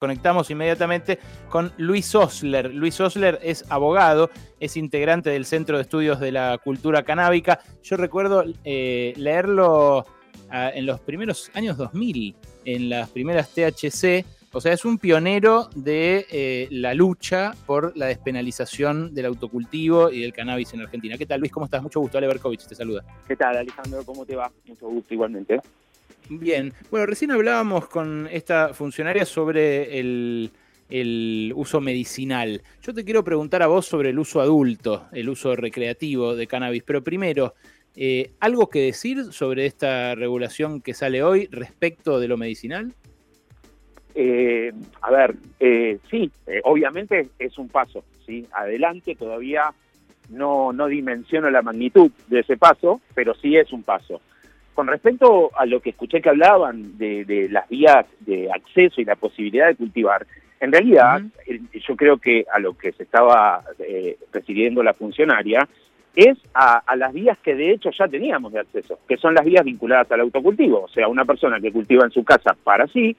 conectamos inmediatamente con Luis Osler. Luis Osler es abogado, es integrante del Centro de Estudios de la Cultura Canábica. Yo recuerdo eh, leerlo ah, en los primeros años 2000, en las primeras THC. O sea, es un pionero de eh, la lucha por la despenalización del autocultivo y del cannabis en Argentina. ¿Qué tal, Luis? ¿Cómo estás? Mucho gusto. Ale Berkovich te saluda. ¿Qué tal, Alejandro? ¿Cómo te va? Mucho gusto igualmente. Bien, bueno, recién hablábamos con esta funcionaria sobre el, uso medicinal. Yo te quiero preguntar a vos sobre el uso adulto, el uso recreativo de cannabis, pero primero, eh, ¿algo que decir sobre esta regulación que sale hoy respecto de lo medicinal? Eh, a ver, eh, sí, obviamente es un paso, ¿sí? Adelante, todavía no, no dimensiono la magnitud de ese paso, pero sí es un paso. Con respecto a lo que escuché que hablaban de, las vías de acceso y la posibilidad de cultivar, en realidad yo creo que a lo que se estaba eh, refiriendo la funcionaria es a, las vías que de hecho ya teníamos de acceso, que son las vías vinculadas al autocultivo, o sea, una persona que cultiva en su casa para sí,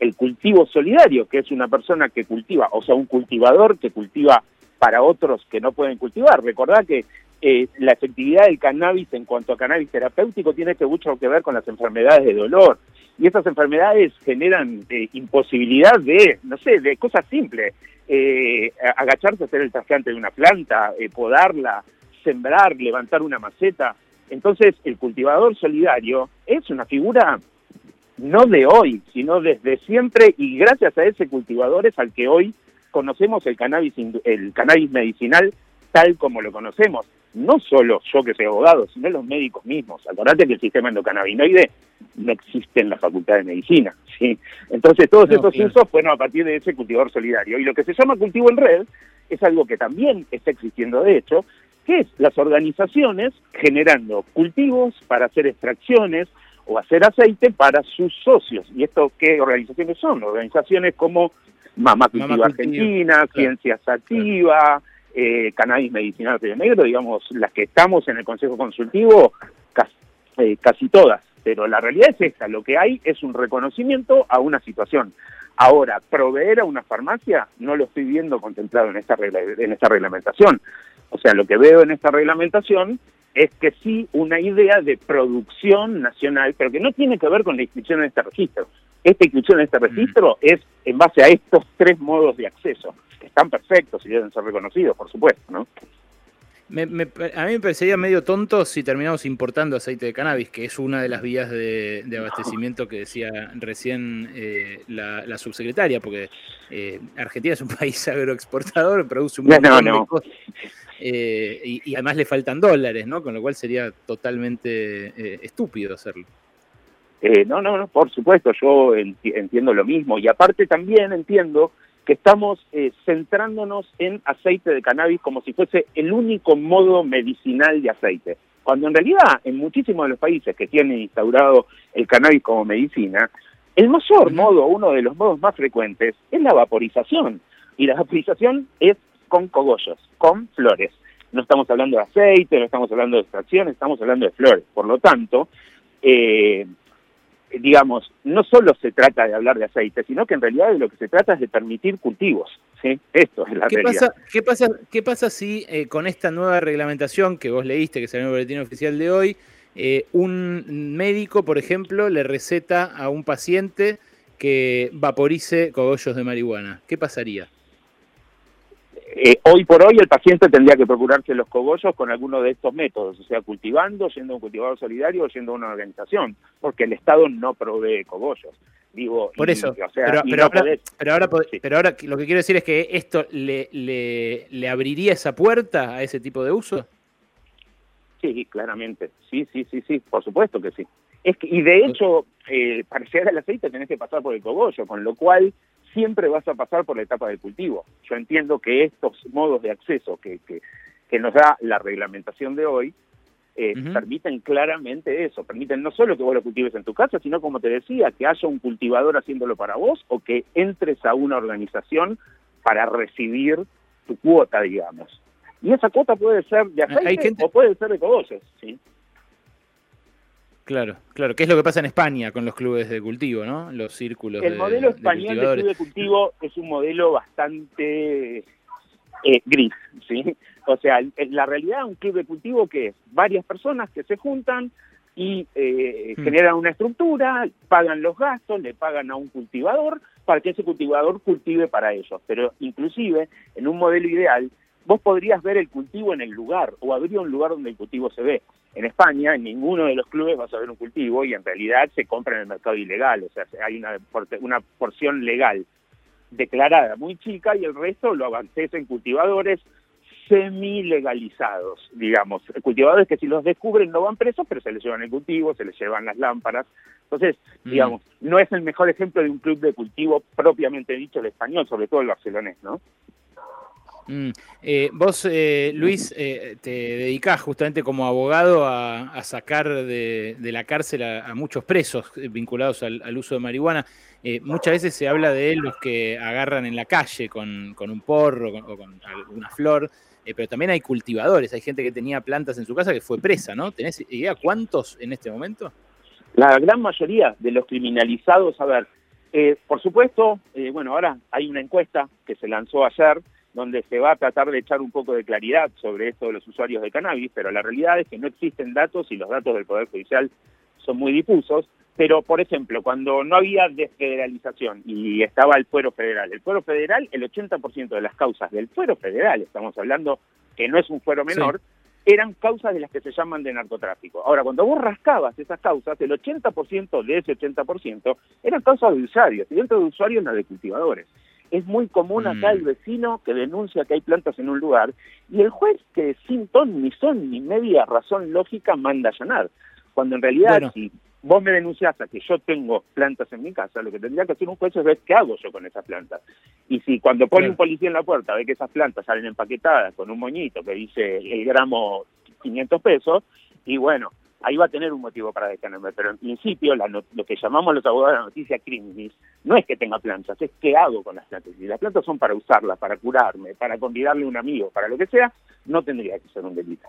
el cultivo solidario, que es una persona que cultiva, o sea, un cultivador que cultiva para otros que no pueden cultivar. Recordad que eh, la efectividad del cannabis en cuanto a cannabis terapéutico tiene que mucho que ver con las enfermedades de dolor. Y esas enfermedades generan eh, imposibilidad de, no sé, de cosas simples. Eh, agacharse a hacer el trasplante de una planta, podarla, sembrar, levantar una maceta. Entonces, el cultivador solidario es una figura no de hoy, sino desde siempre, y gracias a ese cultivador es al que hoy conocemos el cannabis, el cannabis medicinal tal como lo conocemos no solo yo que soy abogado, sino los médicos mismos. Acordate que el sistema endocannabinoide no existe en la Facultad de Medicina. ¿sí? Entonces, todos estos usos fueron a partir de ese cultivador solidario. Y lo que se llama cultivo en red es algo que también está existiendo de hecho, que es las organizaciones generando cultivos para hacer extracciones o hacer aceite para sus socios. ¿Y esto qué organizaciones son? Organizaciones como Mamá Cultiva Argentina, Ciencias Activas, eh, cannabis medicinal Río Negro, digamos, las que estamos en el Consejo Consultivo, eh, casi, todas. Pero la realidad es esta, lo que hay es un reconocimiento a una situación. Ahora, proveer a una farmacia no lo estoy viendo contemplado en esta, regla, en esta reglamentación. O sea, lo que veo en esta reglamentación es que sí una idea de producción nacional, pero que no tiene que ver con la inscripción en este registro. Esta inscripción en este registro es en base a estos tres modos de acceso están perfectos y deben ser reconocidos, por supuesto, ¿no? a mí me parecería medio tonto si terminamos importando aceite de cannabis, que es una de las vías de, abastecimiento que decía recién eh, la, subsecretaria, porque eh, Argentina es un país agroexportador, produce un montón de cosas, eh, y, además le faltan dólares, ¿no? Con lo cual sería totalmente estúpido hacerlo. no, no, no, por supuesto, yo entiendo lo mismo, y aparte también entiendo que estamos eh, centrándonos en aceite de cannabis como si fuese el único modo medicinal de aceite, cuando en realidad en muchísimos de los países que tienen instaurado el cannabis como medicina, el mayor modo, uno de los modos más frecuentes, es la vaporización. Y la vaporización es con cogollos, con flores. No estamos hablando de aceite, no estamos hablando de extracción, estamos hablando de flores. Por lo tanto, eh, digamos, no solo se trata de hablar de aceite, sino que en realidad de lo que se trata es de permitir cultivos. ¿sí? Esto es la ¿Qué realidad. Pasa, ¿qué, pasa, ¿Qué pasa si eh, con esta nueva reglamentación que vos leíste, que salió en el boletín oficial de hoy, eh, un médico, por ejemplo, le receta a un paciente que vaporice cogollos de marihuana? ¿Qué pasaría? Eh, hoy por hoy el paciente tendría que procurarse los cogollos con alguno de estos métodos, o sea, cultivando, yendo a un cultivador solidario o yendo a una organización, porque el Estado no provee cogollos. Digo, por eso, pero, ahora, pero, ahora, lo que quiero decir es que esto le, le, abriría esa puerta a ese tipo de uso. Sí, claramente, sí, sí, sí, sí, por supuesto que sí. Es que, y de hecho, eh, para llegar al aceite tenés que pasar por el cogollo, con lo cual siempre vas a pasar por la etapa del cultivo. Yo entiendo que estos modos de acceso que, que, nos da la reglamentación de hoy eh, permiten claramente eso, permiten no solo que vos lo cultives en tu casa, sino como te decía, que haya un cultivador haciéndolo para vos o que entres a una organización para recibir tu cuota, digamos. Y esa cuota puede ser de aceite o puede ser de cogollos, ¿sí? Claro, claro. ¿Qué es lo que pasa en España con los clubes de cultivo, no? Los círculos. El modelo español de, club de cultivo es un modelo bastante eh, gris, ¿sí? O sea, la realidad un club de cultivo que es varias personas que se juntan y eh, hmm. generan una estructura, pagan los gastos, le pagan a un cultivador para que ese cultivador cultive para ellos. Pero inclusive, en un modelo ideal, vos podrías ver el cultivo en el lugar o habría un lugar donde el cultivo se ve. En España, en ninguno de los clubes vas a ver un cultivo y en realidad se compra en el mercado ilegal, o sea, hay una, una porción legal declarada muy chica y el resto lo en cultivadores semi-legalizados, digamos, cultivadores que si los descubren no van presos, pero se les llevan el cultivo, se les llevan las lámparas. Entonces, mm. digamos, no es el mejor ejemplo de un club de cultivo propiamente dicho el español, sobre todo el barcelonés, ¿no? Mm. Eh, vos, eh, Luis, eh, te dedicás justamente como abogado a, sacar de, la cárcel a, muchos presos vinculados al, uso de marihuana. muchas veces se habla de los que agarran en la calle con, un porro o con alguna flor, pero también hay cultivadores, hay gente que tenía plantas en su casa que fue presa, ¿no? ¿Tenés idea cuántos en este momento? La gran mayoría de los criminalizados, a ver, por supuesto, bueno, ahora hay una encuesta que se lanzó ayer, donde se va a tratar de echar un poco de claridad sobre esto de los usuarios de cannabis, pero la realidad es que no existen datos y los datos del Poder Judicial son muy difusos. Pero, por ejemplo, cuando no había desfederalización y estaba el fuero federal, el fuero federal, el 80% de las causas del fuero federal, estamos hablando que no es un fuero menor, eran causas de las que se llaman de narcotráfico. Ahora, cuando vos rascabas esas causas, el 80% de ese 80% eran causas de usuarios, y dentro de usuarios no de cultivadores. Es muy común acá el mm. vecino que denuncia que hay plantas en un lugar y el juez que sin ton ni son ni media razón lógica manda allanar. Cuando en realidad si vos me denuncias a que yo tengo plantas en mi casa, lo que tendría que hacer un juez es ver qué hago yo con esas plantas. Y si cuando pone un policía en la puerta ve que esas plantas salen empaquetadas con un moñito que dice el gramo 500 pesos, y bueno, ahí va a tener un motivo para detenerme. Pero en principio, lo que llamamos los abogados de la noticia criminis no es que tenga plantas, es qué hago con las plantas. Si las plantas son para usarlas, para curarme, para convidarle a un amigo, para lo que sea, no tendría que ser un delito.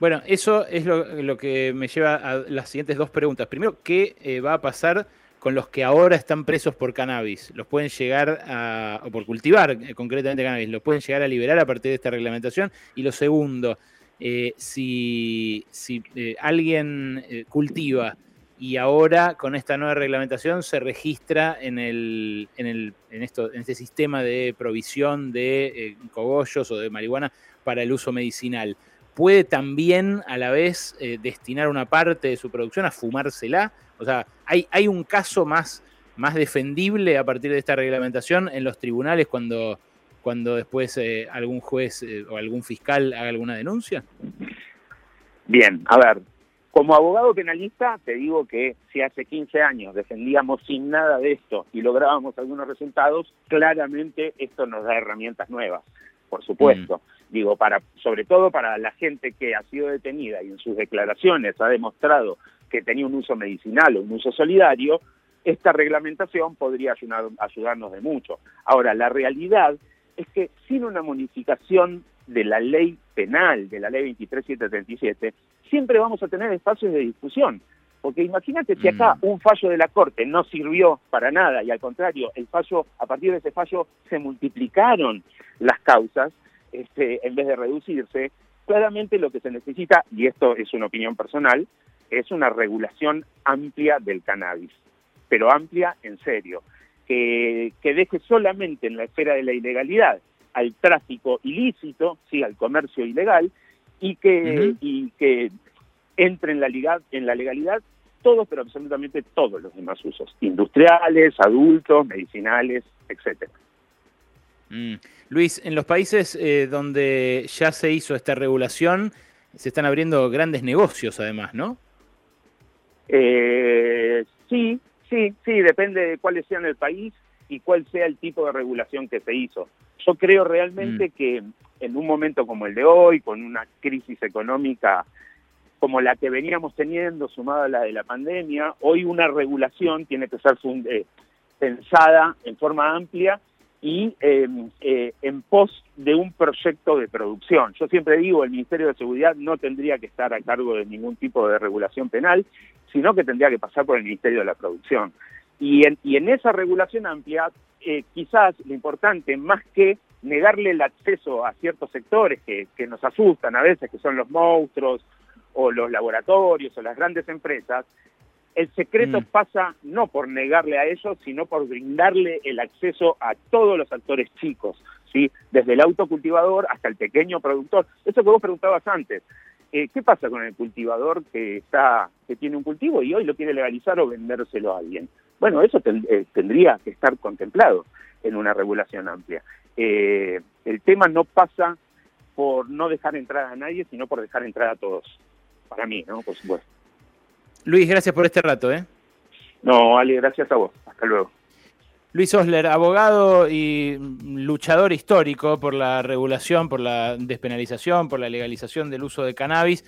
Bueno, eso es lo, que me lleva a las siguientes dos preguntas. Primero, ¿qué eh, va a pasar con los que ahora están presos por cannabis? ¿Los pueden llegar a, o por cultivar eh, concretamente cannabis, los pueden llegar a liberar a partir de esta reglamentación? Y lo segundo, eh, si, eh, alguien eh, cultiva y ahora con esta nueva reglamentación se registra en, el, en, esto, en este sistema de provisión de cogollos o de marihuana para el uso medicinal, ¿puede también a la vez destinar una parte de su producción a fumársela? O sea, ¿hay, un caso más defendible a partir de esta reglamentación en los tribunales cuando cuando después eh, algún juez eh, o algún fiscal haga alguna denuncia? Bien, a ver, como abogado penalista te digo que si hace 15 años defendíamos sin nada de esto y lográbamos algunos resultados, claramente esto nos da herramientas nuevas, por supuesto. Mm. Digo, para, sobre todo para la gente que ha sido detenida y en sus declaraciones ha demostrado que tenía un uso medicinal o un uso solidario, esta reglamentación podría ayudar, ayudarnos de mucho. Ahora, la realidad es que sin una modificación de la ley penal, de la ley 23737, siempre vamos a tener espacios de discusión. Porque imagínate si acá mm. un fallo de la Corte no sirvió para nada y al contrario, el fallo, a partir de ese fallo se multiplicaron las causas este, en vez de reducirse, claramente lo que se necesita, y esto es una opinión personal, es una regulación amplia del cannabis, pero amplia en serio que, deje solamente en la esfera de la ilegalidad al tráfico ilícito, sí, al comercio ilegal, y que, y que entre en la, en la legalidad todos, pero absolutamente todos los demás usos, industriales, adultos, medicinales, etcétera. Mm. Luis, en los países eh, donde ya se hizo esta regulación, se están abriendo grandes negocios además, ¿no? Eh, sí, Sí, sí, depende de cuáles sean el país y cuál sea el tipo de regulación que se hizo. Yo creo realmente mm. que en un momento como el de hoy, con una crisis económica como la que veníamos teniendo, sumada a la de la pandemia, hoy una regulación tiene que ser eh, pensada en forma amplia y em, eh, en pos de un proyecto de producción. Yo siempre digo, el Ministerio de Seguridad no tendría que estar a cargo de ningún tipo de regulación penal, sino que tendría que pasar por el Ministerio de la Producción. Y en, y en esa regulación amplia, eh, quizás lo importante, más que negarle el acceso a ciertos sectores que, que nos asustan a veces, que son los monstruos o los laboratorios o las grandes empresas, el secreto mm. pasa no por negarle a ellos, sino por brindarle el acceso a todos los actores chicos, ¿sí? desde el autocultivador hasta el pequeño productor. Eso que vos preguntabas antes, eh, ¿qué pasa con el cultivador que, está, que tiene un cultivo y hoy lo quiere legalizar o vendérselo a alguien? Bueno, eso eh, tendría que estar contemplado en una regulación amplia. Eh, el tema no pasa por no dejar entrar a nadie, sino por dejar entrar a todos. Para mí, ¿no? Por supuesto. Luis, gracias por este rato, ¿eh? No, Ale, gracias a vos. Hasta luego. Luis Osler, abogado y luchador histórico por la regulación, por la despenalización, por la legalización del uso de cannabis.